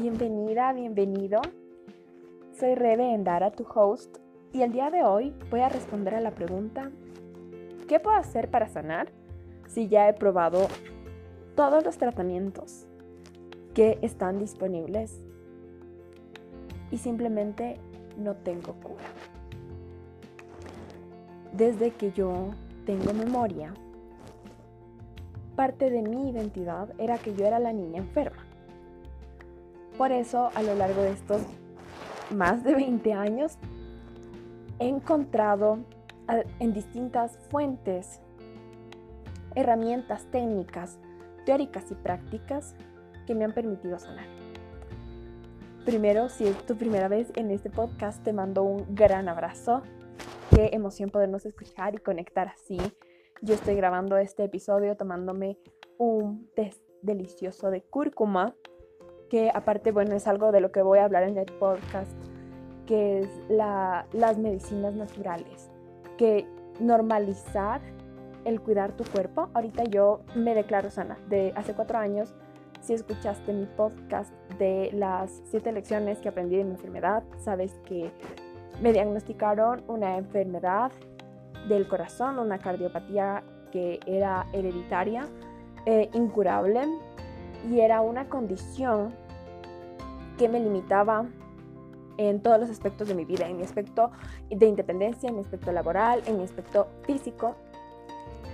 Bienvenida, bienvenido. Soy Rebe Endara, tu host, y el día de hoy voy a responder a la pregunta, ¿qué puedo hacer para sanar si ya he probado todos los tratamientos que están disponibles y simplemente no tengo cura? Desde que yo tengo memoria, parte de mi identidad era que yo era la niña enferma por eso, a lo largo de estos más de 20 años, he encontrado en distintas fuentes herramientas técnicas, teóricas y prácticas que me han permitido sanar. Primero, si es tu primera vez en este podcast, te mando un gran abrazo. Qué emoción podernos escuchar y conectar así. Yo estoy grabando este episodio tomándome un test delicioso de cúrcuma que aparte, bueno, es algo de lo que voy a hablar en el podcast, que es las medicinas naturales, que normalizar el cuidar tu cuerpo. Ahorita yo me declaro sana. De hace cuatro años, si escuchaste mi podcast de las siete lecciones que aprendí de mi enfermedad, sabes que me diagnosticaron una enfermedad del corazón, una cardiopatía que era hereditaria, eh, incurable, y era una condición que me limitaba en todos los aspectos de mi vida, en mi aspecto de independencia, en mi aspecto laboral, en mi aspecto físico.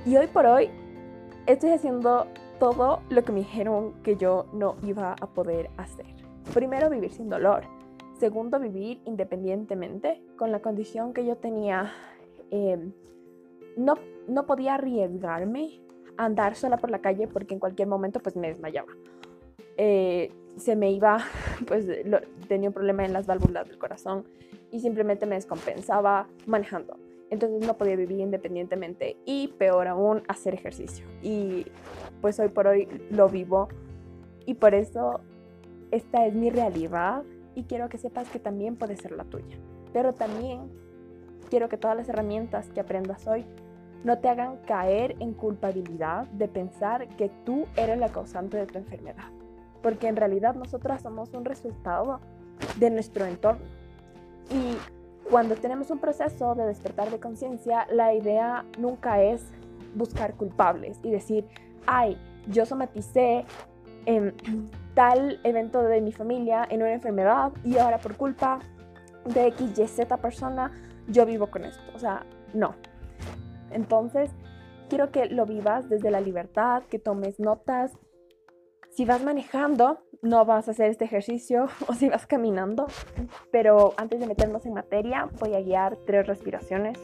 Y hoy por hoy estoy haciendo todo lo que me dijeron que yo no iba a poder hacer. Primero, vivir sin dolor. Segundo, vivir independientemente con la condición que yo tenía. Em, no, no podía arriesgarme a andar sola por la calle porque en cualquier momento pues me desmayaba. Eh, se me iba, pues tenía un problema en las válvulas del corazón y simplemente me descompensaba manejando. Entonces no podía vivir independientemente y peor aún hacer ejercicio. Y pues hoy por hoy lo vivo y por eso esta es mi realidad y quiero que sepas que también puede ser la tuya. Pero también quiero que todas las herramientas que aprendas hoy no te hagan caer en culpabilidad de pensar que tú eres la causante de tu enfermedad porque en realidad nosotras somos un resultado de nuestro entorno. Y cuando tenemos un proceso de despertar de conciencia, la idea nunca es buscar culpables y decir, ay, yo somaticé en tal evento de mi familia en una enfermedad y ahora por culpa de X, Y, Z persona, yo vivo con esto. O sea, no. Entonces, quiero que lo vivas desde la libertad, que tomes notas, si vas manejando, no vas a hacer este ejercicio o si vas caminando, pero antes de meternos en materia, voy a guiar tres respiraciones.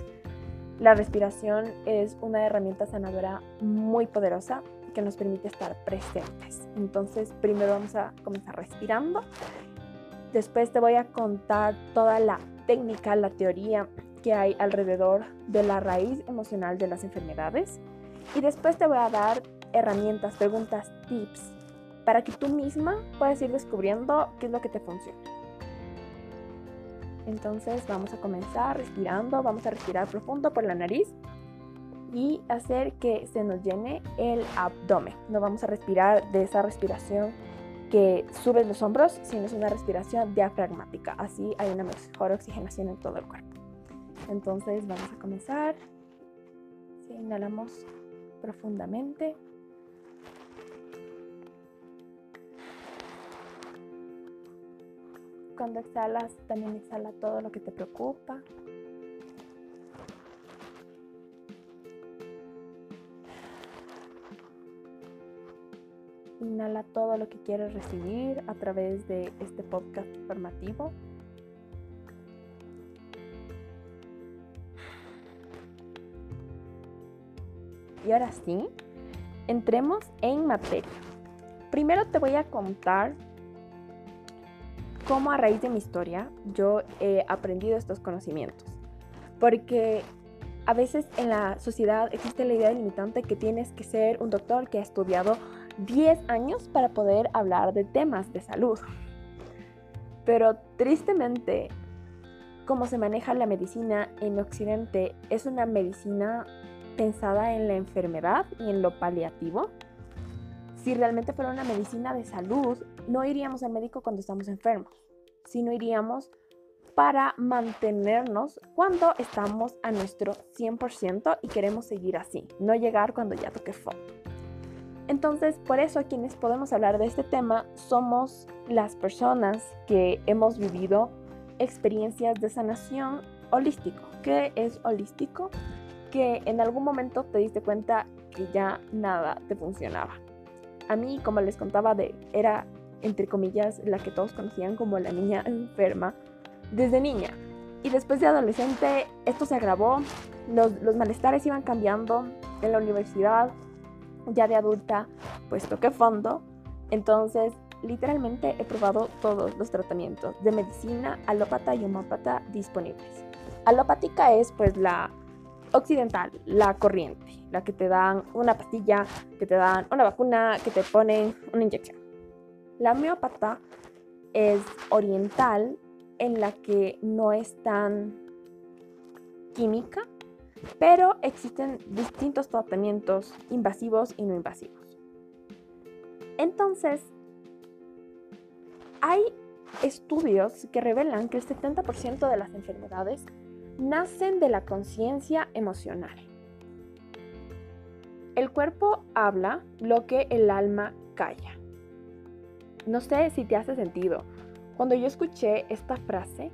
La respiración es una herramienta sanadora muy poderosa que nos permite estar presentes. Entonces, primero vamos a comenzar respirando. Después te voy a contar toda la técnica, la teoría que hay alrededor de la raíz emocional de las enfermedades. Y después te voy a dar herramientas, preguntas, tips para que tú misma puedas ir descubriendo qué es lo que te funciona. Entonces vamos a comenzar respirando, vamos a respirar profundo por la nariz y hacer que se nos llene el abdomen. No vamos a respirar de esa respiración que subes los hombros, sino es una respiración diafragmática. Así hay una mejor oxigenación en todo el cuerpo. Entonces vamos a comenzar. inhalamos profundamente. Cuando exhalas, también exhala todo lo que te preocupa. Inhala todo lo que quieres recibir a través de este podcast formativo. Y ahora sí, entremos en materia. Primero te voy a contar cómo a raíz de mi historia yo he aprendido estos conocimientos. Porque a veces en la sociedad existe la idea limitante que tienes que ser un doctor que ha estudiado 10 años para poder hablar de temas de salud. Pero tristemente, como se maneja la medicina en Occidente, es una medicina pensada en la enfermedad y en lo paliativo. Si realmente fuera una medicina de salud, no iríamos al médico cuando estamos enfermos, sino iríamos para mantenernos cuando estamos a nuestro 100% y queremos seguir así, no llegar cuando ya toque fondo. Entonces, por eso quienes podemos hablar de este tema somos las personas que hemos vivido experiencias de sanación holístico. ¿Qué es holístico? Que en algún momento te diste cuenta que ya nada te funcionaba. A mí, como les contaba, de, era entre comillas la que todos conocían como la niña enferma desde niña. Y después de adolescente esto se agravó, los, los malestares iban cambiando en la universidad, ya de adulta pues toqué fondo, entonces literalmente he probado todos los tratamientos de medicina alópata y homópata disponibles. Alopática es pues la occidental, la corriente, la que te dan una pastilla, que te dan una vacuna, que te ponen una inyección. La homeópata es oriental en la que no es tan química, pero existen distintos tratamientos invasivos y no invasivos. Entonces, hay estudios que revelan que el 70% de las enfermedades nacen de la conciencia emocional. El cuerpo habla lo que el alma calla. No sé si te hace sentido. Cuando yo escuché esta frase,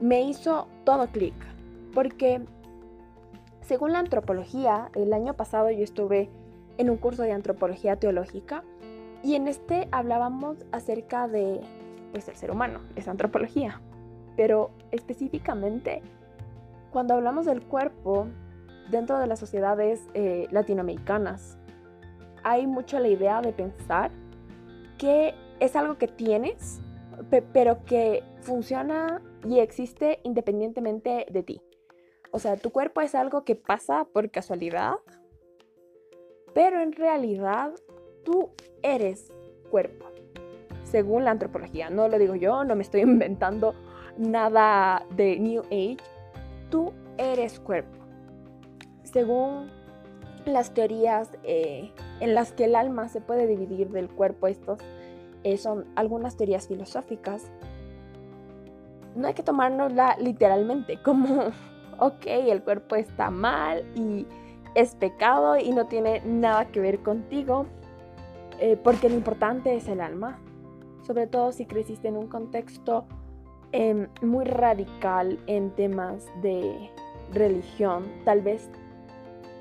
me hizo todo clic, porque según la antropología, el año pasado yo estuve en un curso de antropología teológica y en este hablábamos acerca de pues, el ser humano, es antropología. Pero específicamente, cuando hablamos del cuerpo dentro de las sociedades eh, latinoamericanas, hay mucho la idea de pensar es algo que tienes, pero que funciona y existe independientemente de ti. O sea, tu cuerpo es algo que pasa por casualidad, pero en realidad tú eres cuerpo, según la antropología. No lo digo yo, no me estoy inventando nada de New Age. Tú eres cuerpo. Según las teorías eh, en las que el alma se puede dividir del cuerpo, estos eh, son algunas teorías filosóficas. No hay que tomárnosla literalmente como, ok, el cuerpo está mal y es pecado y no tiene nada que ver contigo, eh, porque lo importante es el alma, sobre todo si creciste en un contexto em, muy radical en temas de religión, tal vez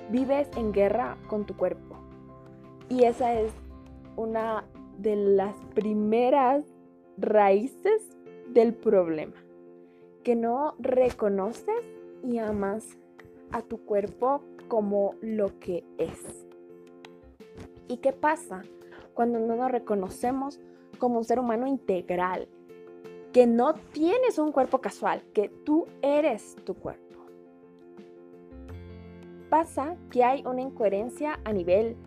vives en guerra con tu cuerpo. Y esa es una de las primeras raíces del problema, que no reconoces y amas a tu cuerpo como lo que es. ¿Y qué pasa cuando no nos reconocemos como un ser humano integral? Que no tienes un cuerpo casual, que tú eres tu cuerpo. Pasa que hay una incoherencia a nivel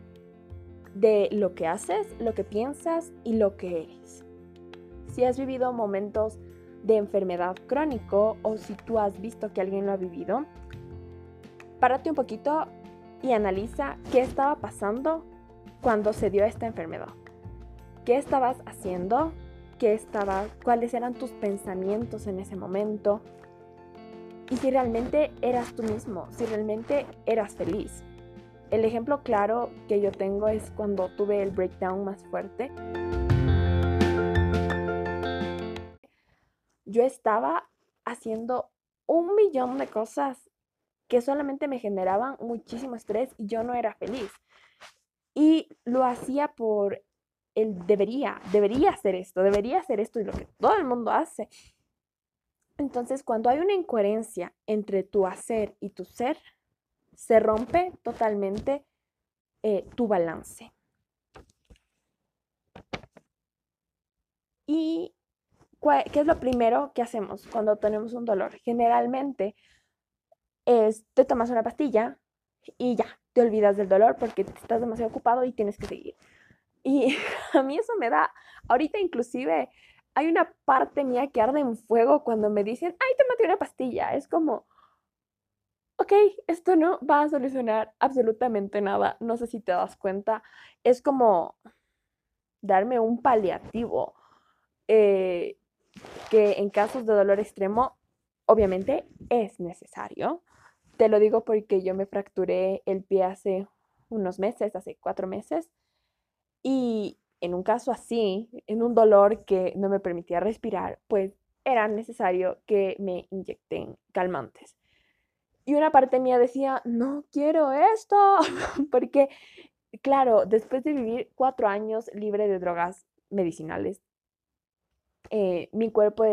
de lo que haces, lo que piensas y lo que eres. Si has vivido momentos de enfermedad crónico o si tú has visto que alguien lo ha vivido, párate un poquito y analiza qué estaba pasando cuando se dio esta enfermedad. ¿Qué estabas haciendo? ¿Qué estaba, cuáles eran tus pensamientos en ese momento? Y si realmente eras tú mismo, si realmente eras feliz. El ejemplo claro que yo tengo es cuando tuve el breakdown más fuerte. Yo estaba haciendo un millón de cosas que solamente me generaban muchísimo estrés y yo no era feliz. Y lo hacía por el debería, debería hacer esto, debería hacer esto y lo que todo el mundo hace. Entonces, cuando hay una incoherencia entre tu hacer y tu ser, se rompe totalmente eh, tu balance. ¿Y qué es lo primero que hacemos cuando tenemos un dolor? Generalmente es te tomas una pastilla y ya, te olvidas del dolor porque estás demasiado ocupado y tienes que seguir. Y a mí eso me da, ahorita inclusive hay una parte mía que arde en fuego cuando me dicen, ay, tómate una pastilla. Es como, ok, esto no va a solucionar absolutamente nada. No sé si te das cuenta. Es como darme un paliativo eh, que en casos de dolor extremo, obviamente es necesario. Te lo digo porque yo me fracturé el pie hace unos meses, hace cuatro meses, y en un caso así, en un dolor que no me permitía respirar, pues era necesario que me inyecten calmantes. Y una parte mía decía, no quiero esto, porque, claro, después de vivir cuatro años libre de drogas medicinales, eh, mi cuerpo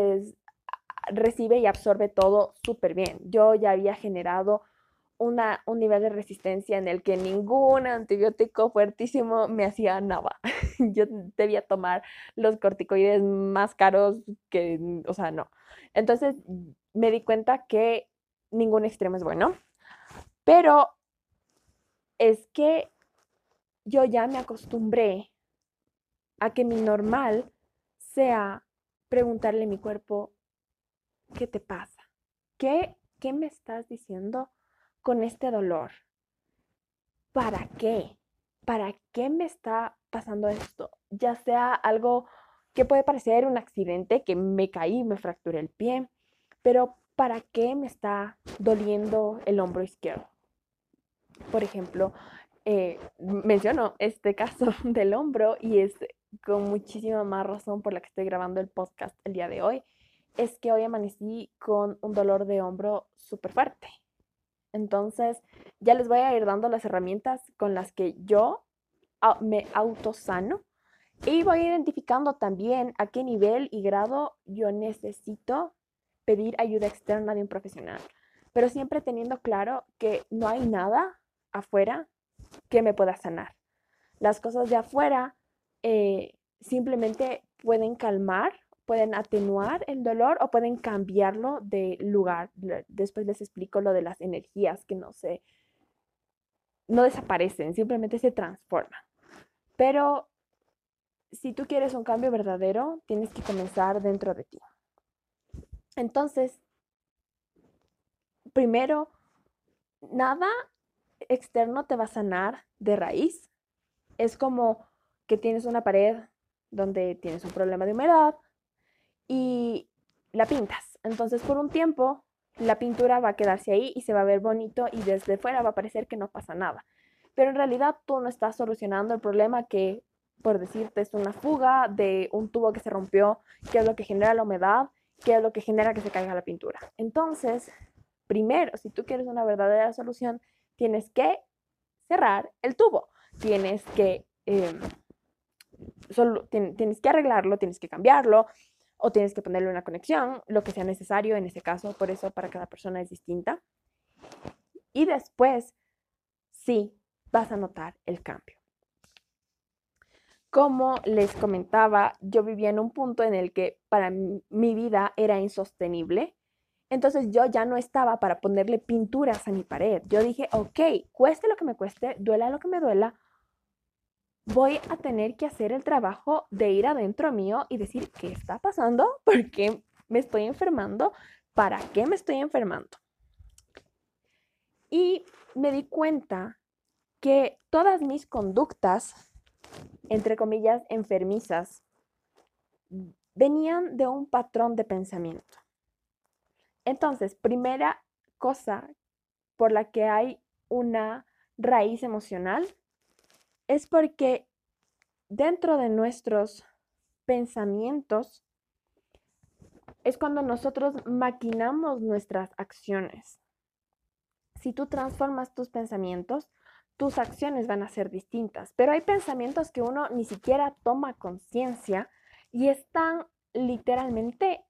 recibe y absorbe todo súper bien. Yo ya había generado una, un nivel de resistencia en el que ningún antibiótico fuertísimo me hacía nada. Yo debía tomar los corticoides más caros que, o sea, no. Entonces me di cuenta que ningún extremo es bueno, pero es que yo ya me acostumbré a que mi normal sea preguntarle a mi cuerpo, ¿qué te pasa? ¿Qué, qué me estás diciendo? con este dolor? ¿Para qué? ¿Para qué me está pasando esto? Ya sea algo que puede parecer un accidente, que me caí, me fracturé el pie, pero ¿para qué me está doliendo el hombro izquierdo? Por ejemplo, eh, menciono este caso del hombro y es con muchísima más razón por la que estoy grabando el podcast el día de hoy, es que hoy amanecí con un dolor de hombro súper fuerte. Entonces, ya les voy a ir dando las herramientas con las que yo me autosano y voy identificando también a qué nivel y grado yo necesito pedir ayuda externa de un profesional. Pero siempre teniendo claro que no hay nada afuera que me pueda sanar. Las cosas de afuera eh, simplemente pueden calmar pueden atenuar el dolor o pueden cambiarlo de lugar. Después les explico lo de las energías que no se, no desaparecen, simplemente se transforman. Pero si tú quieres un cambio verdadero, tienes que comenzar dentro de ti. Entonces, primero, nada externo te va a sanar de raíz. Es como que tienes una pared donde tienes un problema de humedad, y la pintas. Entonces, por un tiempo, la pintura va a quedarse ahí y se va a ver bonito y desde fuera va a parecer que no pasa nada. Pero en realidad tú no estás solucionando el problema que, por decirte, es una fuga de un tubo que se rompió, que es lo que genera la humedad, que es lo que genera que se caiga la pintura. Entonces, primero, si tú quieres una verdadera solución, tienes que cerrar el tubo. Tienes que, em, solo, tienes que arreglarlo, tienes que cambiarlo, o tienes que ponerle una conexión, lo que sea necesario en ese caso, por eso para cada persona es distinta. Y después, sí, vas a notar el cambio. Como les comentaba, yo vivía en un punto en el que para mi vida era insostenible. Entonces yo ya no estaba para ponerle pinturas a mi pared. Yo dije, ok, cueste lo que me cueste, duela lo que me duela, voy a tener que hacer el trabajo de ir adentro mío y decir qué está pasando, por qué me estoy enfermando, para qué me estoy enfermando. Y me di cuenta que todas mis conductas, entre comillas, enfermizas, venían de un patrón de pensamiento. Entonces, primera cosa por la que hay una raíz emocional es porque dentro de nuestros pensamientos es cuando nosotros maquinamos nuestras acciones. Si tú transformas tus pensamientos, tus acciones van a ser distintas, pero hay pensamientos que uno ni siquiera toma conciencia y están literalmente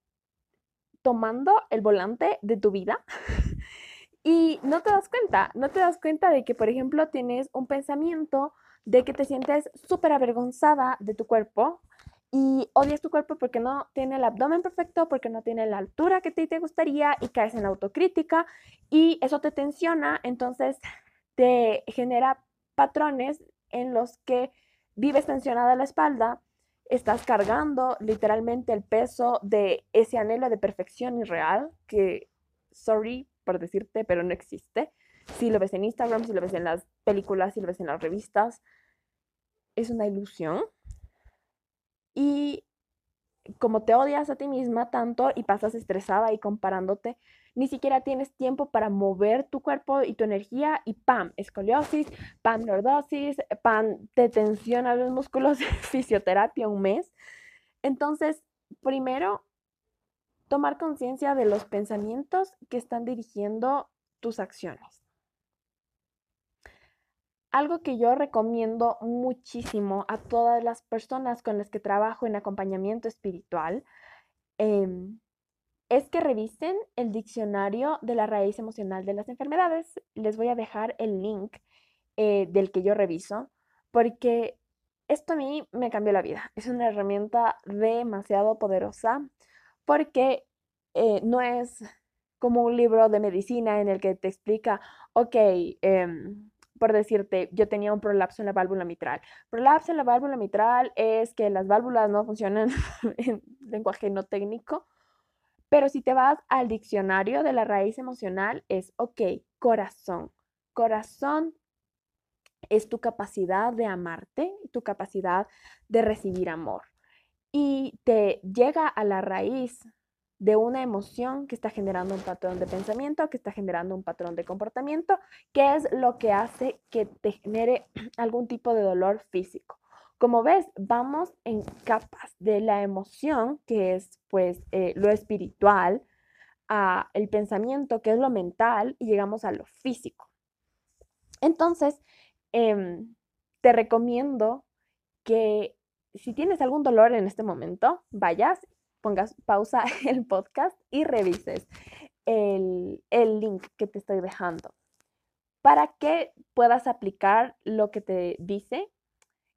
tomando el volante de tu vida y no te das cuenta, no te das cuenta de que, por ejemplo, tienes un pensamiento de que te sientes súper avergonzada de tu cuerpo y odias tu cuerpo porque no tiene el abdomen perfecto, porque no tiene la altura que te, te gustaría y caes en autocrítica y eso te tensiona, entonces te genera patrones en los que vives tensionada la espalda estás cargando literalmente el peso de ese anhelo de perfección irreal que, sorry por decirte, pero no existe. Si lo ves en Instagram, si lo ves en las películas, si lo ves en las revistas, es una ilusión. Y como te odias a ti misma tanto y pasas estresada y comparándote, ni siquiera tienes tiempo para mover tu cuerpo y tu energía y pam, escoliosis, pam, lordosis, pam, te tensiona los músculos, fisioterapia un mes. Entonces, primero, tomar conciencia de los pensamientos que están dirigiendo tus acciones. Algo que yo recomiendo muchísimo a todas las personas con las que trabajo en acompañamiento espiritual em, es que revisen el diccionario de la raíz emocional de las enfermedades. Les voy a dejar el link eh, del que yo reviso porque esto a mí me cambió la vida. Es una herramienta demasiado poderosa porque eh, no es como un libro de medicina en el que te explica, ok, em, por decirte, yo tenía un prolapso en la válvula mitral. Prolapso en la válvula mitral es que las válvulas no funcionan en lenguaje no técnico, pero si te vas al diccionario de la raíz emocional, es, ok, corazón. Corazón es tu capacidad de amarte, tu capacidad de recibir amor. Y te llega a la raíz de una emoción que está generando un patrón de pensamiento, que está generando un patrón de comportamiento, que es lo que hace que te genere algún tipo de dolor físico. Como ves, vamos en capas de la emoción, que es pues eh, lo espiritual, a el pensamiento, que es lo mental, y llegamos a lo físico. Entonces, em, te recomiendo que si tienes algún dolor en este momento, vayas pongas pausa el podcast y revises el, link que te estoy dejando para que puedas aplicar lo que te dice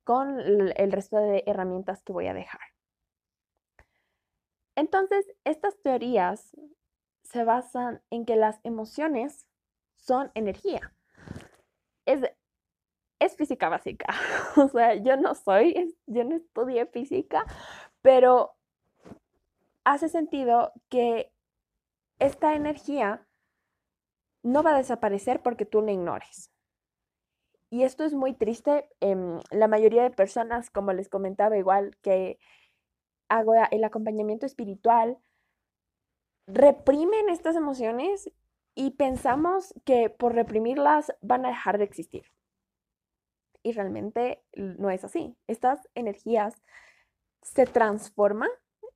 con el resto de herramientas que voy a dejar. Entonces, estas teorías se basan en que las emociones son energía. Es, es física básica. O sea, yo no soy, yo no estudié física, pero hace sentido que esta energía no va a desaparecer porque tú la ignores. Y esto es muy triste. Em, la mayoría de personas, como les comentaba, igual que hago el acompañamiento espiritual, reprimen estas emociones y pensamos que por reprimirlas van a dejar de existir. Y realmente no es así. Estas energías se transforman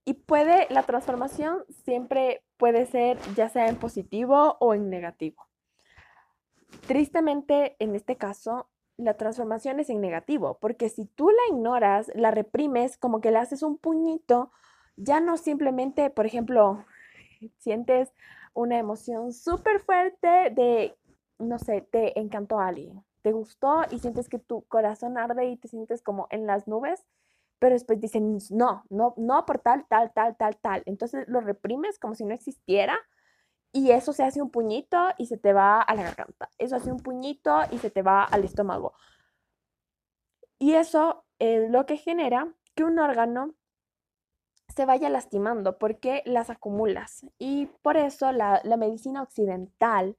y puede, la transformación siempre puede ser ya sea en positivo o en negativo. Tristemente, en este caso, la transformación es en negativo, porque si tú la ignoras, la reprimes, como que le haces un puñito, ya no simplemente, por ejemplo, sientes una emoción súper fuerte de, no sé, te encantó a alguien, te gustó y sientes que tu corazón arde y te sientes como en las nubes pero después dicen, no, no, no por tal, tal, tal, tal, tal. Entonces lo reprimes como si no existiera y eso se hace un puñito y se te va a la garganta. Eso hace un puñito y se te va al estómago. Y eso es lo que genera que un órgano se vaya lastimando porque las acumulas. Y por eso la, medicina occidental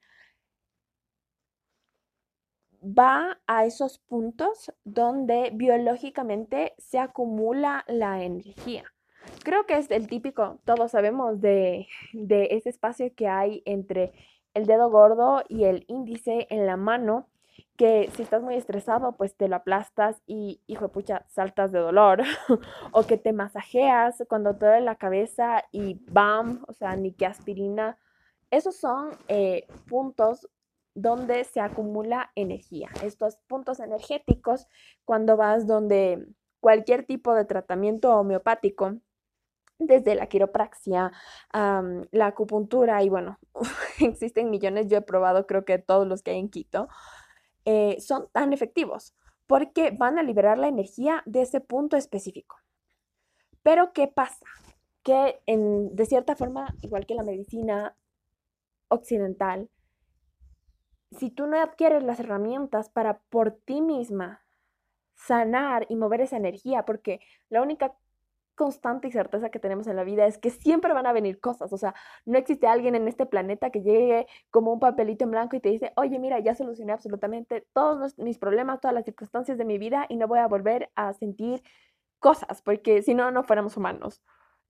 va a esos puntos donde biológicamente se acumula la energía. Creo que es el típico, todos sabemos de, ese espacio que hay entre el dedo gordo y el índice en la mano, que si estás muy estresado, pues te lo aplastas y, hijo de pucha, saltas de dolor. o que te masajeas cuando te duele la cabeza y bam, o sea, ni que aspirina. Esos son eh, puntos donde se acumula energía. Estos puntos energéticos, cuando vas donde cualquier tipo de tratamiento homeopático, desde la quiropraxia, la acupuntura y bueno, existen millones, yo he probado creo que todos los que hay en Quito, eh, son tan efectivos porque van a liberar la energía de ese punto específico. Pero ¿qué pasa? Que en, de cierta forma, igual que la medicina occidental, si tú no adquieres las herramientas para por ti misma sanar y mover esa energía, porque la única constante y certeza que tenemos en la vida es que siempre van a venir cosas. O sea, no existe alguien en este planeta que llegue como un papelito en blanco y te dice, oye, mira, ya solucioné absolutamente todos mis problemas, todas las circunstancias de mi vida y no voy a volver a sentir cosas, porque si no, no fuéramos humanos.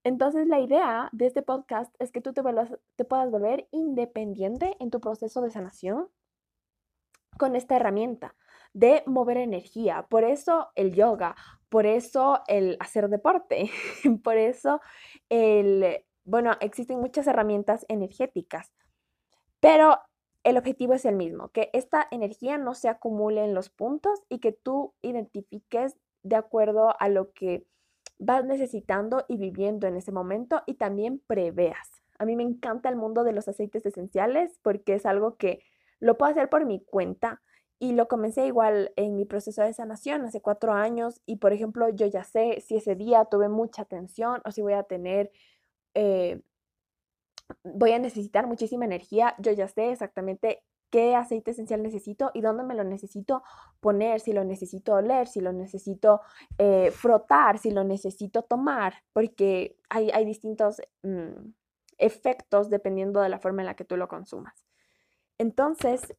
Entonces, la idea de este podcast es que tú te, te puedas volver independiente en tu proceso de sanación con esta herramienta de mover energía. Por eso el yoga, por eso el hacer deporte, por eso el, bueno, existen muchas herramientas energéticas, pero el objetivo es el mismo, que esta energía no se acumule en los puntos y que tú identifiques de acuerdo a lo que vas necesitando y viviendo en ese momento y también preveas. A mí me encanta el mundo de los aceites esenciales porque es algo que lo puedo hacer por mi cuenta y lo comencé igual en mi proceso de sanación hace cuatro años y por ejemplo yo ya sé si ese día tuve mucha tensión o si voy a tener, eh, voy a necesitar muchísima energía, yo ya sé exactamente qué aceite esencial necesito y dónde me lo necesito poner, si lo necesito oler, si lo necesito eh, frotar, si lo necesito tomar, porque hay, hay distintos mm, efectos dependiendo de la forma en la que tú lo consumas. Entonces,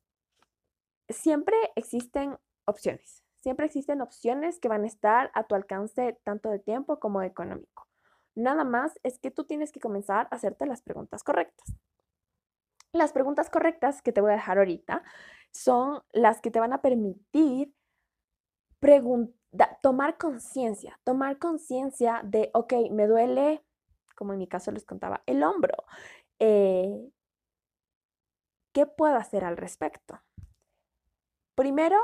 siempre existen opciones. Siempre existen opciones que van a estar a tu alcance tanto de tiempo como económico. Nada más es que tú tienes que comenzar a hacerte las preguntas correctas. Las preguntas correctas que te voy a dejar ahorita son las que te van a permitir tomar conciencia, tomar conciencia de, ok, me duele, como en mi caso les contaba, el hombro. Eh, ¿Qué puedo hacer al respecto? Primero,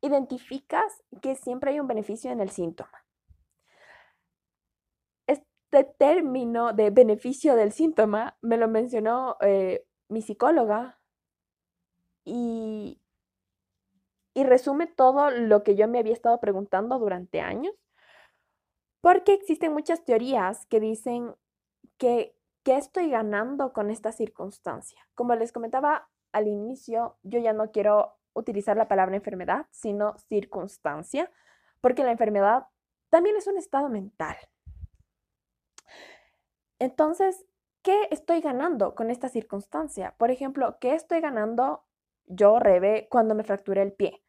identificas que siempre hay un beneficio en el síntoma. Este término de beneficio del síntoma me lo mencionó eh, mi psicóloga y, y resume todo lo que yo me había estado preguntando durante años, porque existen muchas teorías que dicen que ¿qué estoy ganando con esta circunstancia? Como les comentaba al inicio, yo ya no quiero utilizar la palabra enfermedad, sino circunstancia, porque la enfermedad también es un estado mental. Entonces, ¿qué estoy ganando con esta circunstancia? Por ejemplo, ¿qué estoy ganando yo, Rebe, cuando me fracturé el pie?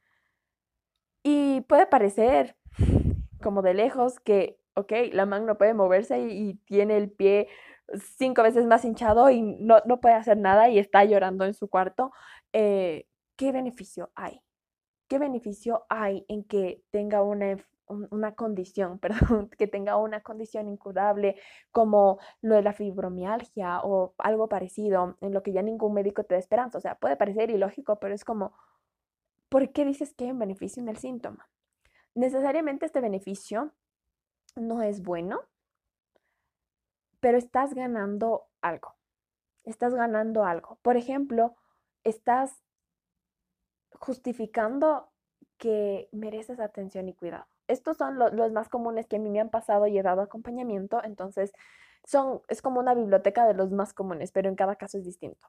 Y puede parecer como de lejos que, ok, la mano no puede moverse y, tiene el pie cinco veces más hinchado y no, puede hacer nada y está llorando en su cuarto. Eh, ¿qué beneficio hay? ¿Qué beneficio hay en que tenga una, una condición, perdón, que tenga una condición incurable como lo de la fibromialgia o algo parecido, en lo que ya ningún médico te da esperanza? O sea, puede parecer ilógico, pero es como, ¿por qué dices que hay un beneficio en el síntoma? Necesariamente este beneficio no es bueno, pero estás ganando algo. Estás ganando algo. Por ejemplo, estás justificando que mereces atención y cuidado. Estos son los más comunes que a mí me han pasado y he dado acompañamiento, entonces son, es como una biblioteca de los más comunes, pero en cada caso es distinto.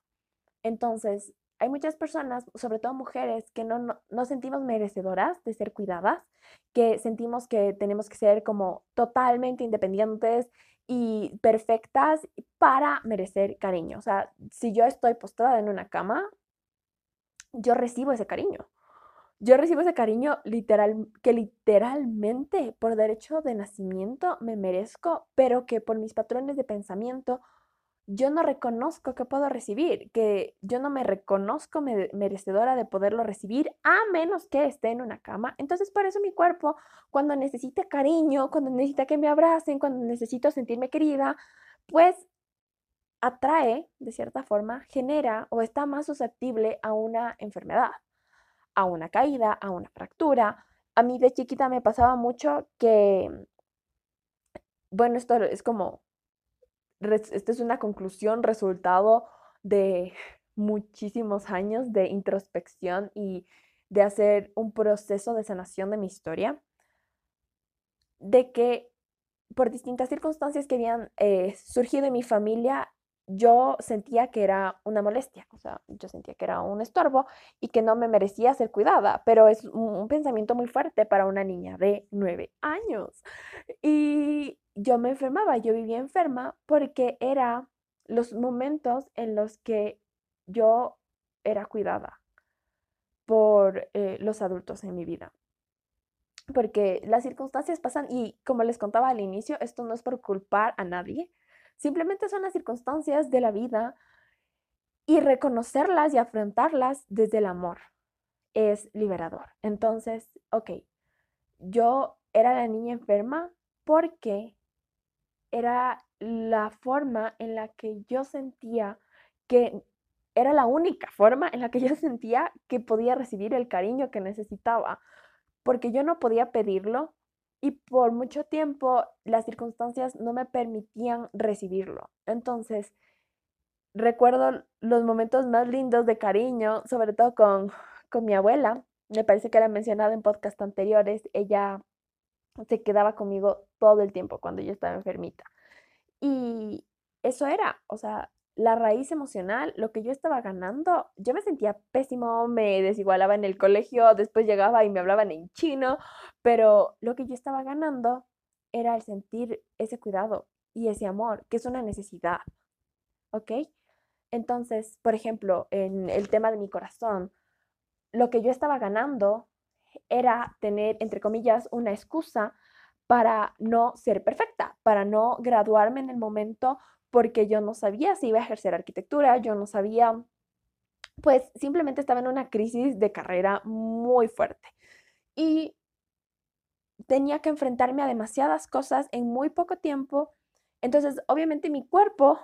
Entonces, hay muchas personas, sobre todo mujeres, que no, no, no, sentimos merecedoras de ser cuidadas, que sentimos que tenemos que ser como totalmente independientes y perfectas para merecer cariño. O sea, si yo estoy postrada en una cama, yo recibo ese cariño. Yo recibo ese cariño literal, que literalmente por derecho de nacimiento me merezco, pero que por mis patrones de pensamiento yo no reconozco que puedo recibir, que yo no me reconozco merecedora de poderlo recibir a menos que esté en una cama. Entonces por eso mi cuerpo, cuando necesita cariño, cuando necesita que me abracen, cuando necesito sentirme querida, pues atrae, de cierta forma, genera o está más susceptible a una enfermedad, a una caída, a una fractura. A mí de chiquita me pasaba mucho que, bueno, esto es como, esta es una conclusión, resultado de muchísimos años de introspección y de hacer un proceso de sanación de mi historia, de que por distintas circunstancias que habían eh, surgido en mi familia, yo sentía que era una molestia, o sea, yo sentía que era un estorbo y que no me merecía ser cuidada, pero es un, pensamiento muy fuerte para una niña de nueve años. Y yo me enfermaba, yo vivía enferma porque era los momentos en los que yo era cuidada por eh, los adultos en mi vida. Porque las circunstancias pasan y como les contaba al inicio, esto no es por culpar a nadie, simplemente son las circunstancias de la vida y reconocerlas y afrontarlas desde el amor es liberador. Entonces, ok, yo era la niña enferma porque era la forma en la que yo sentía que era la única forma en la que yo sentía que podía recibir el cariño que necesitaba, porque yo no podía pedirlo y por mucho tiempo las circunstancias no me permitían recibirlo. Entonces, recuerdo los momentos más lindos de cariño, sobre todo con, con mi abuela. Me parece que la he mencionado en podcast anteriores. Ella se quedaba conmigo todo el tiempo cuando yo estaba enfermita. Y eso era, o sea, la raíz emocional, lo que yo estaba ganando, yo me sentía pésimo, me desigualaba en el colegio, después llegaba y me hablaban en chino, pero lo que yo estaba ganando era el sentir ese cuidado y ese amor, que es una necesidad, ¿ok? Entonces, por ejemplo, en el tema de mi corazón, lo que yo estaba ganando era tener, entre comillas, una excusa para no ser perfecta, para no graduarme en el momento porque yo no sabía si iba a ejercer arquitectura, yo no sabía, pues simplemente estaba en una crisis de carrera muy fuerte. Y tenía que enfrentarme a demasiadas cosas en muy poco tiempo. Entonces, obviamente mi cuerpo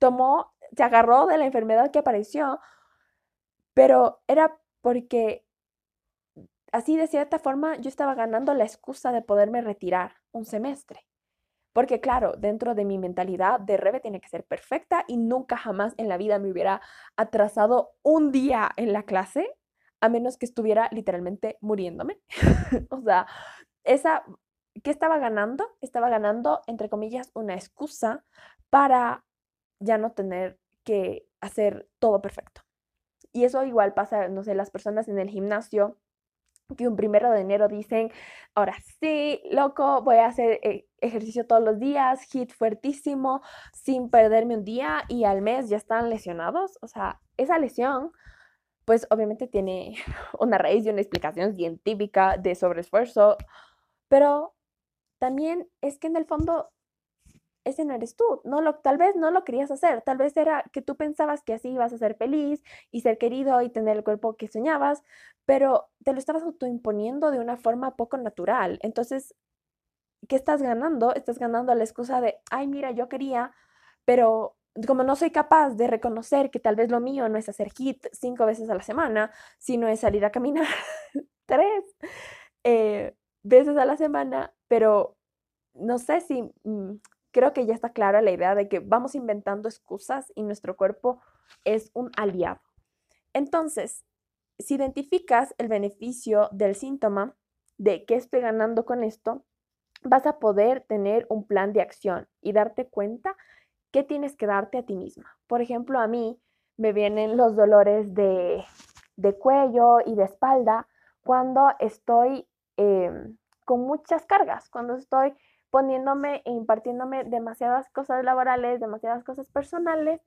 tomó, se agarró de la enfermedad que apareció, pero era porque así de cierta forma yo estaba ganando la excusa de poderme retirar un semestre. Porque claro, dentro de mi mentalidad de Rebe tiene que ser perfecta y nunca jamás en la vida me hubiera atrasado un día en la clase, a menos que estuviera literalmente muriéndome. o sea, esa, ¿qué estaba ganando? Estaba ganando, entre comillas, una excusa para ya no tener que hacer todo perfecto. Y eso igual pasa, no sé, las personas en el gimnasio que un primero de enero dicen, ahora sí, loco, voy a hacer eh, ejercicio todos los días, hit fuertísimo, sin perderme un día y al mes ya están lesionados. O sea, esa lesión, pues obviamente tiene una raíz y una explicación científica de sobreesfuerzo, pero también es que en el fondo ese no eres tú, no lo, tal vez no lo querías hacer, tal vez era que tú pensabas que así ibas a ser feliz y ser querido y tener el cuerpo que soñabas, pero te lo estabas autoimponiendo de una forma poco natural. Entonces, ¿qué estás ganando? Estás ganando la excusa de, ay, mira, yo quería, pero como no soy capaz de reconocer que tal vez lo mío no es hacer hit cinco veces a la semana, sino es salir a caminar tres eh, veces a la semana, pero no sé si... Mm, creo que ya está clara la idea de que vamos inventando excusas y nuestro cuerpo es un aliado. Entonces, si identificas el beneficio del síntoma, de qué estoy ganando con esto, vas a poder tener un plan de acción y darte cuenta qué tienes que darte a ti misma. Por ejemplo, a mí me vienen los dolores de, cuello y de espalda cuando estoy em, con muchas cargas, cuando estoy poniéndome e impartiéndome demasiadas cosas laborales, demasiadas cosas personales.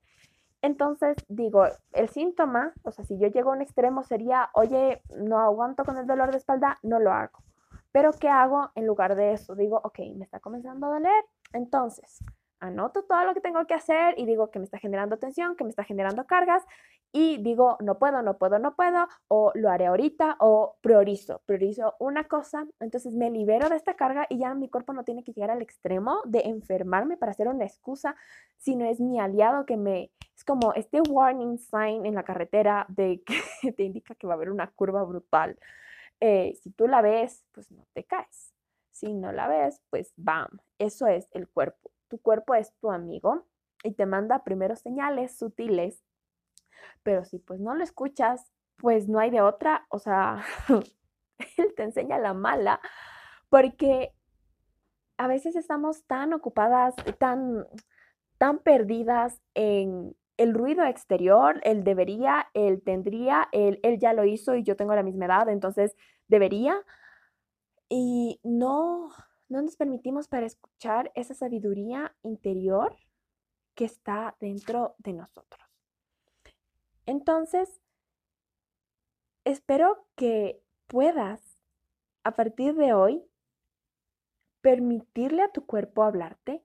Entonces digo, el síntoma, o sea, si yo llego a un extremo sería, oye, no aguanto con el dolor de espalda, no lo hago. Pero ¿qué hago en lugar de eso? Digo, ok, me está comenzando a doler, entonces anoto todo lo que tengo que hacer y digo que me está generando tensión, que me está generando cargas y digo, no puedo, no puedo, no puedo, o lo haré ahorita, o priorizo, priorizo una cosa, entonces me libero de esta carga y ya mi cuerpo no tiene que llegar al extremo de enfermarme para hacer una excusa, sino es mi aliado que me, es como este warning sign en la carretera de que te indica que va a haber una curva brutal. Eh, si tú la ves, pues no te caes. Si no la ves, pues bam, eso es el cuerpo. Tu cuerpo es tu amigo y te manda primero señales sutiles pero si pues no lo escuchas, pues no hay de otra, o sea, él te enseña la mala, porque a veces estamos tan ocupadas, tan, tan perdidas en el ruido exterior, el debería, el tendría, él ya lo hizo y yo tengo la misma edad, entonces debería. Y no, no nos permitimos para escuchar esa sabiduría interior que está dentro de nosotros. Entonces, espero que puedas a partir de hoy permitirle a tu cuerpo hablarte.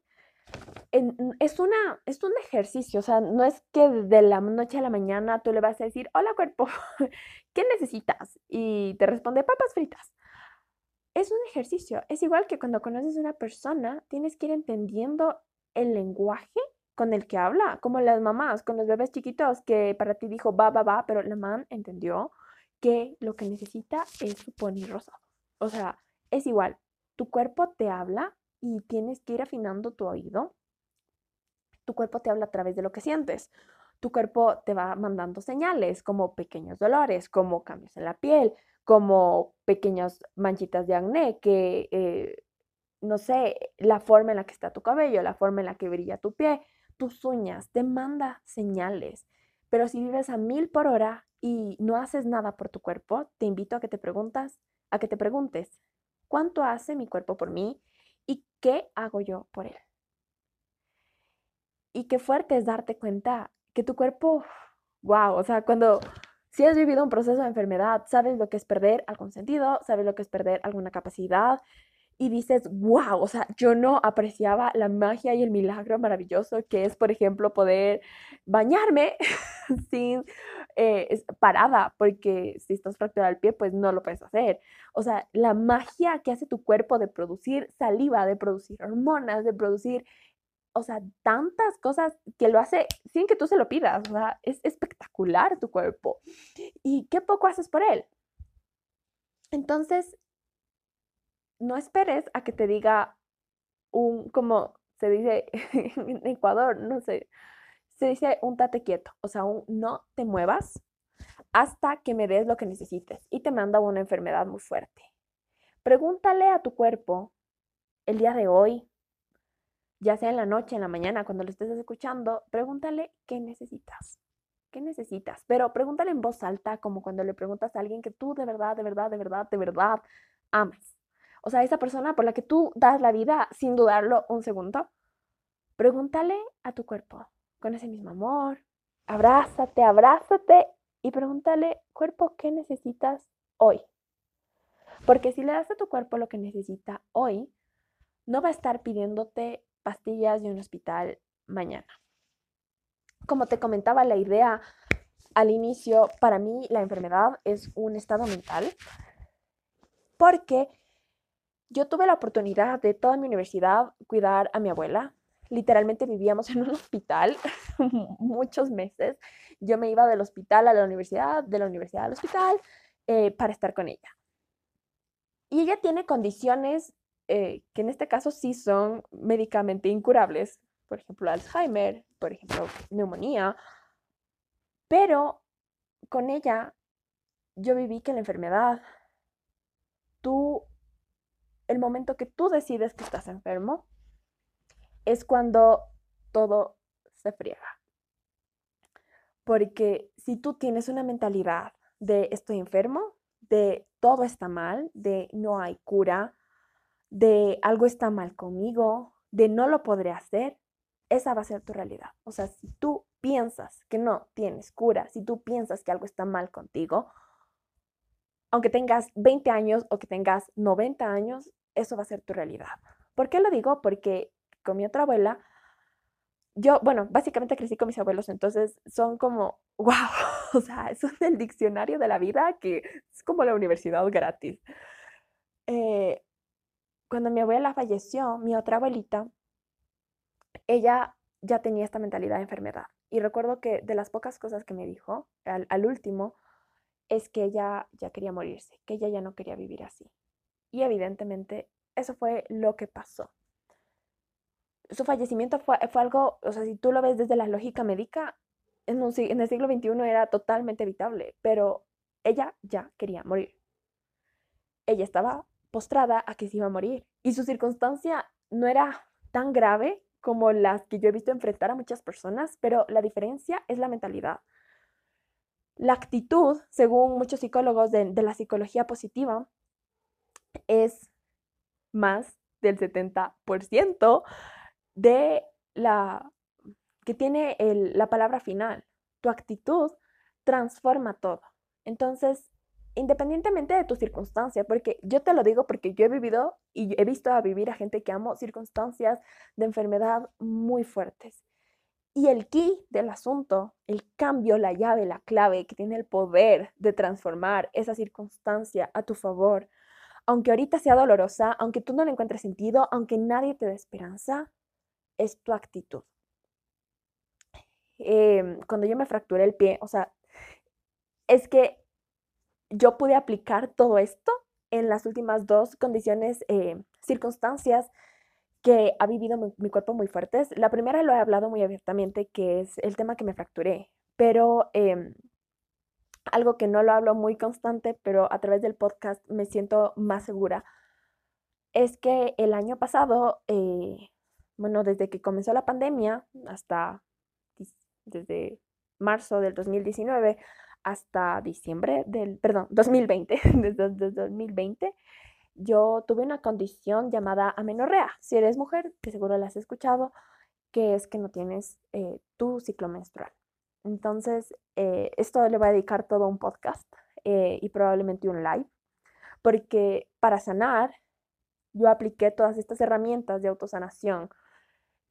es, una, es un ejercicio, o sea, no es que de la noche a la mañana tú le vas a decir, hola cuerpo, ¿qué necesitas? Y te responde papas fritas. Es un ejercicio, es igual que cuando conoces a una persona, tienes que ir entendiendo el lenguaje con el que habla, como las mamás, con los bebés chiquitos, que para ti dijo va, va, va, pero la mamá entendió que lo que necesita es su pony rosado. O sea, es igual, tu cuerpo te habla y tienes que ir afinando tu oído. Tu cuerpo te habla a través de lo que sientes. Tu cuerpo te va mandando señales como pequeños dolores, como cambios en la piel, como pequeñas manchitas de acné, que, eh, no sé, la forma en la que está tu cabello, la forma en la que brilla tu pie, tus uñas, te manda señales. Pero si vives a mil por hora y no haces nada por tu cuerpo, te invito a que te preguntas, a que te preguntes, ¿cuánto hace mi cuerpo por mí y qué hago yo por él? Y qué fuerte es darte cuenta que tu cuerpo, wow, o sea, cuando si has vivido un proceso de enfermedad, sabes lo que es perder algún sentido, sabes lo que es perder alguna capacidad, y dices, wow, o sea, yo no apreciaba la magia y el milagro maravilloso que es, por ejemplo, poder bañarme sin eh, parada, porque si estás fracturado el pie, pues no lo puedes hacer. O sea, la magia que hace tu cuerpo de producir saliva, de producir hormonas, de producir, o sea, tantas cosas que lo hace sin que tú se lo pidas. O sea, es espectacular tu cuerpo. Y qué poco haces por él. Entonces, no esperes a que te diga un, como se dice en Ecuador, no sé, se dice un tate quieto, o sea, un no te muevas hasta que me des lo que necesites y te manda una enfermedad muy fuerte. Pregúntale a tu cuerpo el día de hoy, ya sea en la noche, en la mañana, cuando lo estés escuchando, pregúntale qué necesitas. ¿Qué necesitas? Pero pregúntale en voz alta, como cuando le preguntas a alguien que tú de verdad, de verdad, de verdad, de verdad amas. O sea, esa persona por la que tú das la vida sin dudarlo un segundo, pregúntale a tu cuerpo con ese mismo amor, abrázate, abrázate y pregúntale, cuerpo, ¿qué necesitas hoy? Porque si le das a tu cuerpo lo que necesita hoy, no va a estar pidiéndote pastillas de un hospital mañana. Como te comentaba, la idea al inicio, para mí la enfermedad es un estado mental, porque yo tuve la oportunidad de toda mi universidad cuidar a mi abuela. Literalmente vivíamos en un hospital muchos meses. Yo me iba del hospital a la universidad, de la universidad al hospital, eh, para estar con ella. Y ella tiene condiciones eh, que en este caso sí son médicamente incurables, por ejemplo, Alzheimer, por ejemplo, neumonía, pero con ella yo viví que la enfermedad, tú el momento que tú decides que estás enfermo, es cuando todo se friega. Porque si tú tienes una mentalidad de estoy enfermo, de todo está mal, de no hay cura, de algo está mal conmigo, de no lo podré hacer, esa va a ser tu realidad. O sea, si tú piensas que no tienes cura, si tú piensas que algo está mal contigo, aunque tengas 20 años o que tengas 90 años, eso va a ser tu realidad. ¿Por qué lo digo? Porque con mi otra abuela, yo, bueno, básicamente crecí con mis abuelos, entonces son como, wow, o sea, son el diccionario de la vida que es como la universidad gratis. Eh, cuando mi abuela falleció, mi otra abuelita, ella ya tenía esta mentalidad de enfermedad. Y recuerdo que de las pocas cosas que me dijo al, último es que ella ya quería morirse, que ella ya no quería vivir así. Y evidentemente eso fue lo que pasó. Su fallecimiento fue, algo, o sea, si tú lo ves desde la lógica médica, en, en el siglo XXI era totalmente evitable, pero ella ya quería morir. Ella estaba postrada a que se iba a morir y su circunstancia no era tan grave como las que yo he visto enfrentar a muchas personas, pero la diferencia es la mentalidad. La actitud, según muchos psicólogos de, la psicología positiva, es más del 70% de la que tiene la palabra final. Tu actitud transforma todo. Entonces, independientemente de tu circunstancia, porque yo te lo digo porque yo he vivido y he visto a vivir a gente que amo circunstancias de enfermedad muy fuertes. Y el key del asunto, el cambio, la llave, la clave que tiene el poder de transformar esa circunstancia a tu favor, aunque ahorita sea dolorosa, aunque tú no le encuentres sentido, aunque nadie te dé esperanza, es tu actitud. Em, cuando yo me fracturé el pie, o sea, es que yo pude aplicar todo esto en las últimas dos condiciones, eh, circunstancias que ha vivido mi, cuerpo muy fuertes. La primera lo he hablado muy abiertamente, que es el tema que me fracturé, pero em, algo que no lo hablo muy constante, pero a través del podcast me siento más segura, es que el año pasado, eh, bueno, desde que comenzó la pandemia hasta desde marzo del 2019, hasta diciembre del, perdón, 2020, desde, 2020, yo tuve una condición llamada amenorrea. Si eres mujer, que seguro la has escuchado, que es que no tienes eh, tu ciclo menstrual. Entonces, eh, esto le voy a dedicar todo un podcast eh, y probablemente un live, porque para sanar, yo apliqué todas estas herramientas de autosanación.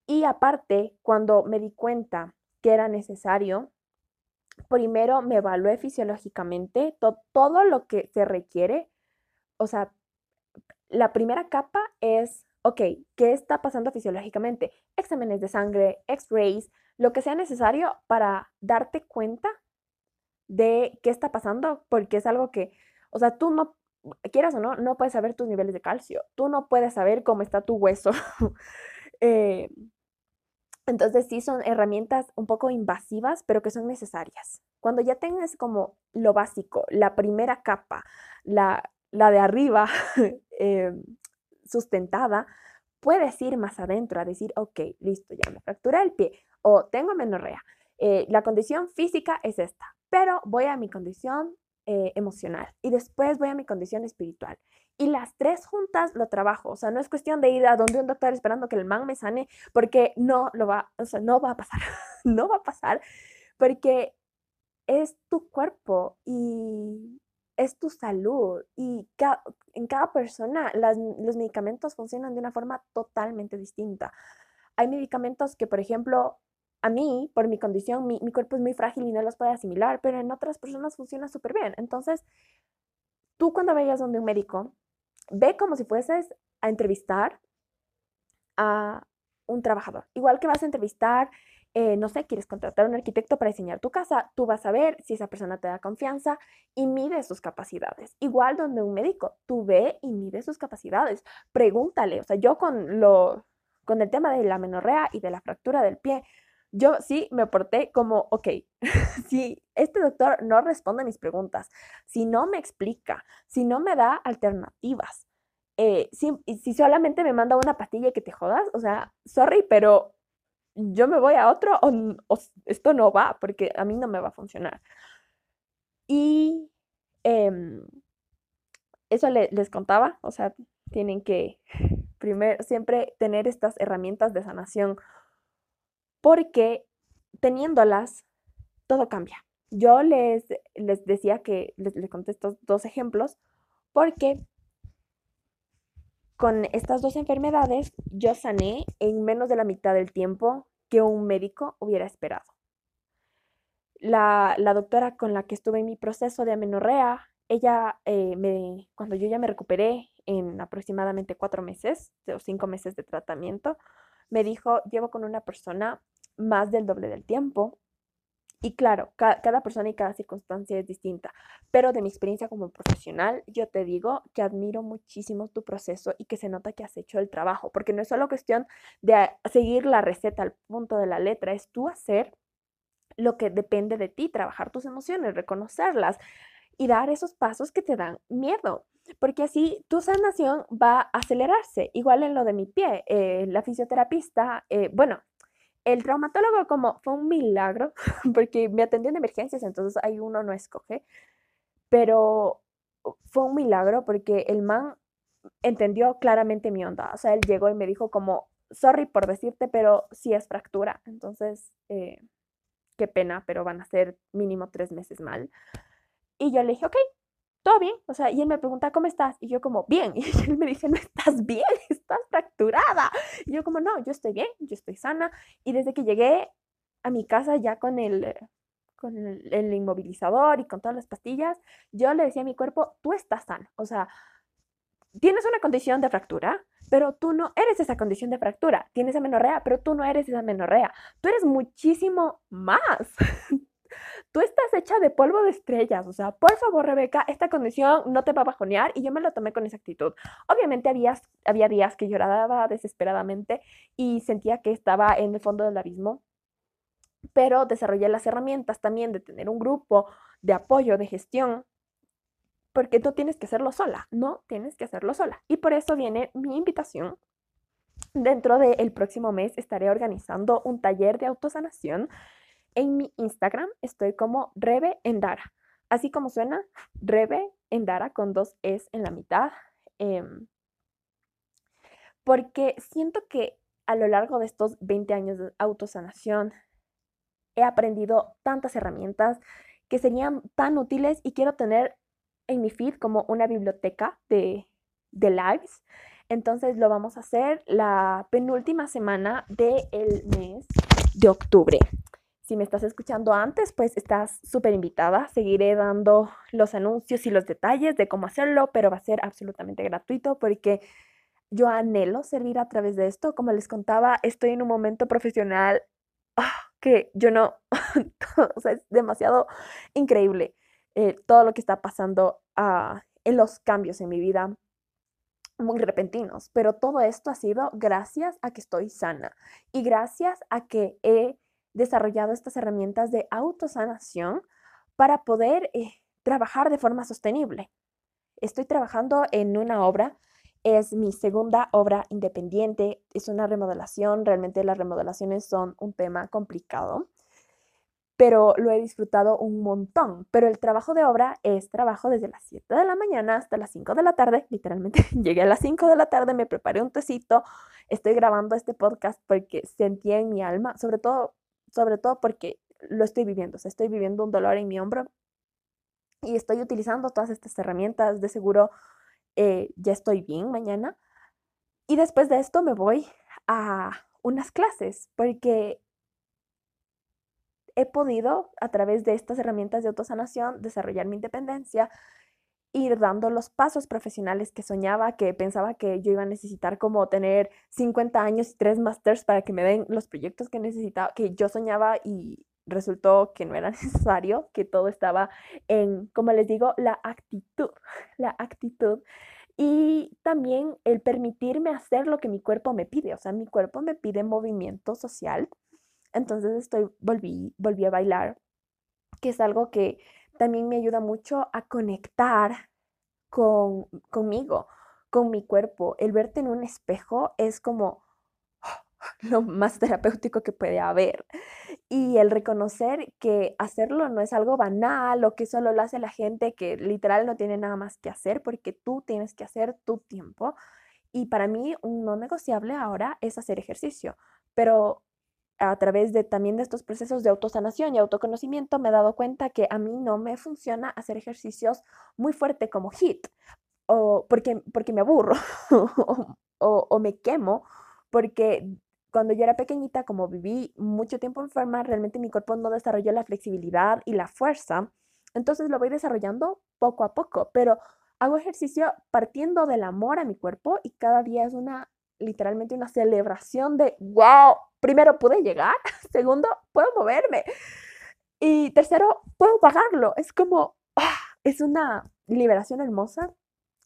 Y aparte, cuando me di cuenta que era necesario primero me evalué fisiológicamente todo lo que se requiere. O sea, la primera capa es, ok, ¿qué está pasando fisiológicamente? Exámenes de sangre, x-rays, lo que sea necesario para darte cuenta de qué está pasando, porque es algo que, o sea, tú no, quieras o no, no puedes saber tus niveles de calcio, tú no puedes saber cómo está tu hueso. eh, entonces sí son herramientas un poco invasivas, pero que son necesarias. Cuando ya tengas como lo básico, la primera capa, la, la de arriba em, sustentada, puedes ir más adentro a decir, ok, listo, ya me fracturé el pie o tengo amenorrea. Eh, la condición física es esta, pero voy a mi condición eh, emocional y después voy a mi condición espiritual. Y las tres juntas lo trabajo. O sea, no es cuestión de ir a donde un doctor esperando que el man me sane, porque no lo va, o sea, no va a pasar. no va a pasar, porque es tu cuerpo y es tu salud. Y en cada persona los medicamentos funcionan de una forma totalmente distinta. Hay medicamentos que, por ejemplo, a mí, por mi condición, mi, mi, cuerpo es muy frágil y no los puede asimilar, pero en otras personas funciona súper bien. Entonces, tú cuando vayas donde un médico, ve como si fueses a entrevistar a un trabajador. Igual que vas a entrevistar, eh, no sé, quieres contratar a un arquitecto para diseñar tu casa, tú vas a ver si esa persona te da confianza y mide sus capacidades. Igual donde un médico, tú ve y mide sus capacidades. Pregúntale, o sea, yo con lo con el tema de la menorrea y de la fractura del pie, yo sí me porté como, ok, si este doctor no responde a mis preguntas, si no me explica, si no me da alternativas, eh, si, solamente me manda una pastilla que te jodas, o sea, sorry, pero yo me voy a otro o, esto no va porque a mí no me va a funcionar. Y em, eso les contaba, o sea, tienen que primero siempre tener estas herramientas de sanación porque teniéndolas, todo cambia. Yo les, les decía que les, les conté dos ejemplos porque con estas dos enfermedades yo sané en menos de la mitad del tiempo que un médico hubiera esperado. La, doctora con la que estuve en mi proceso de amenorrea, ella eh, me, cuando yo ya me recuperé en aproximadamente cuatro meses o cinco meses de tratamiento, me dijo, llevo con una persona más del doble del tiempo. Y claro, cada persona y cada circunstancia es distinta, pero de mi experiencia como profesional, yo te digo que admiro muchísimo tu proceso y que se nota que has hecho el trabajo, porque no es solo cuestión de seguir la receta al punto de la letra, es tú hacer lo que depende de ti, trabajar tus emociones, reconocerlas y dar esos pasos que te dan miedo, porque así tu sanación va a acelerarse. Igual en lo de mi pie, eh, la fisioterapista, eh, bueno, el traumatólogo como fue un milagro, porque me atendió en emergencias, entonces ahí uno no escoge, pero fue un milagro porque el man entendió claramente mi onda. O sea, él llegó y me dijo como, sorry por decirte, pero sí es fractura. Entonces, eh, qué pena, pero van a ser mínimo tres meses mal. Y yo le dije, ok, todo bien. O sea, y él me pregunta, ¿cómo estás? Y yo como, bien. Y él me dice, no estás bien, estás fracturada. Y yo como, no, yo estoy bien, yo estoy sana. Y desde que llegué a mi casa ya con el, con el, inmovilizador y con todas las pastillas, yo le decía a mi cuerpo, tú estás sano. O sea, tienes una condición de fractura, pero tú no eres esa condición de fractura. Tienes amenorrea, pero tú no eres esa amenorrea. Tú eres muchísimo más. tú estás hecha de polvo de estrellas. O sea, por favor, Rebeca, esta condición no te va a bajonear. Y yo me lo tomé con esa actitud. Obviamente había, había días que lloraba desesperadamente y sentía que estaba en el fondo del abismo pero desarrollé las herramientas también de tener un grupo de apoyo, de gestión, porque tú tienes que hacerlo sola, no tienes que hacerlo sola. Y por eso viene mi invitación. Dentro del próximo mes estaré organizando un taller de autosanación. En mi Instagram estoy como Rebe Endara. Así como suena, Rebe Endara con dos Es en la mitad. Em, porque siento que a lo largo de estos 20 años de autosanación, he aprendido tantas herramientas que serían tan útiles y quiero tener en mi feed como una biblioteca de, de lives. Entonces lo vamos a hacer la penúltima semana del mes de octubre. Si me estás escuchando antes, pues estás súper invitada. Seguiré dando los anuncios y los detalles de cómo hacerlo, pero va a ser absolutamente gratuito porque yo anhelo servir a través de esto. Como les contaba, estoy en un momento profesional ¡ah! que yo no, o sea, es demasiado increíble eh, todo lo que está pasando ah, en los cambios en mi vida muy repentinos, pero todo esto ha sido gracias a que estoy sana y gracias a que he desarrollado estas herramientas de autosanación para poder eh, trabajar de forma sostenible. Estoy trabajando en una obra es mi segunda obra independiente, es una remodelación, realmente las remodelaciones son un tema complicado, pero lo he disfrutado un montón. Pero el trabajo de obra es trabajo desde las 7 de la mañana hasta las 5 de la tarde, literalmente llegué a las 5 de la tarde, me preparé un tecito, estoy grabando este podcast porque sentía en mi alma, sobre todo, sobre todo porque lo estoy viviendo, o sea, estoy viviendo un dolor en mi hombro y estoy utilizando todas estas herramientas, de seguro eh, ya estoy bien mañana. Y después de esto me voy a unas clases porque he podido a través de estas herramientas de autosanación desarrollar mi independencia, ir dando los pasos profesionales que soñaba, que pensaba que yo iba a necesitar como tener 50 años y tres masters para que me den los proyectos que necesitaba, que yo soñaba y resultó que no era necesario, que todo estaba en, como les digo, la actitud, la actitud. Y también el permitirme hacer lo que mi cuerpo me pide. O sea, mi cuerpo me pide movimiento social. Entonces estoy, volví, volví a bailar, que es algo que también me ayuda mucho a conectar con, conmigo, con mi cuerpo. El verte en un espejo es como lo más terapéutico que puede haber. Y el reconocer que hacerlo no es algo banal o que solo lo hace la gente que literal no tiene nada más que hacer porque tú tienes que hacer tu tiempo. Y para mí un no negociable ahora es hacer ejercicio. Pero a través de también de estos procesos de autosanación y autoconocimiento me he dado cuenta que a mí no me funciona hacer ejercicios muy fuerte como HIT o porque, porque me aburro o, o me quemo porque cuando yo era pequeñita, como viví mucho tiempo enferma, realmente mi cuerpo no desarrolló la flexibilidad y la fuerza. Entonces lo voy desarrollando poco a poco, pero hago ejercicio partiendo del amor a mi cuerpo y cada día es una, literalmente una celebración de, wow, primero pude llegar, segundo, puedo moverme y tercero, puedo pagarlo. Es como, ah, es una liberación hermosa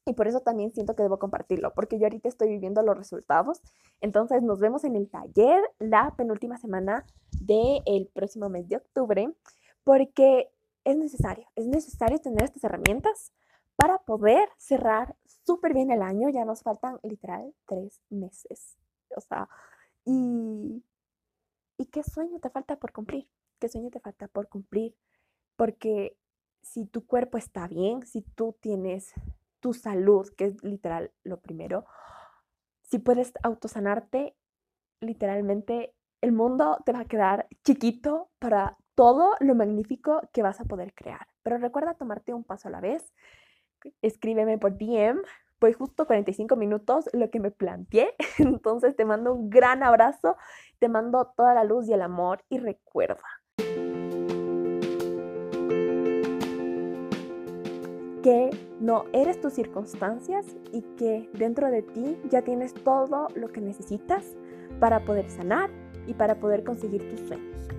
y por eso también siento que debo compartirlo, porque yo ahorita estoy viviendo los resultados. Entonces nos vemos en el taller la penúltima semana del próximo mes de octubre, porque es necesario, es necesario tener estas herramientas para poder cerrar súper bien el año. Ya nos faltan literal tres meses. O sea, y, ¿y qué sueño te falta por cumplir? ¿Qué sueño te falta por cumplir? Porque si tu cuerpo está bien, si tú tienes tu salud, que es literal lo primero, si puedes autosanarte, literalmente el mundo te va a quedar chiquito para todo lo magnífico que vas a poder crear. Pero recuerda tomarte un paso a la vez. Escríbeme por DM. Voy justo 45 minutos lo que me planteé. Entonces te mando un gran abrazo. Te mando toda la luz y el amor. Y recuerda. que no eres tus circunstancias y que dentro de ti ya tienes todo lo que necesitas para poder sanar y para poder conseguir tus sueños.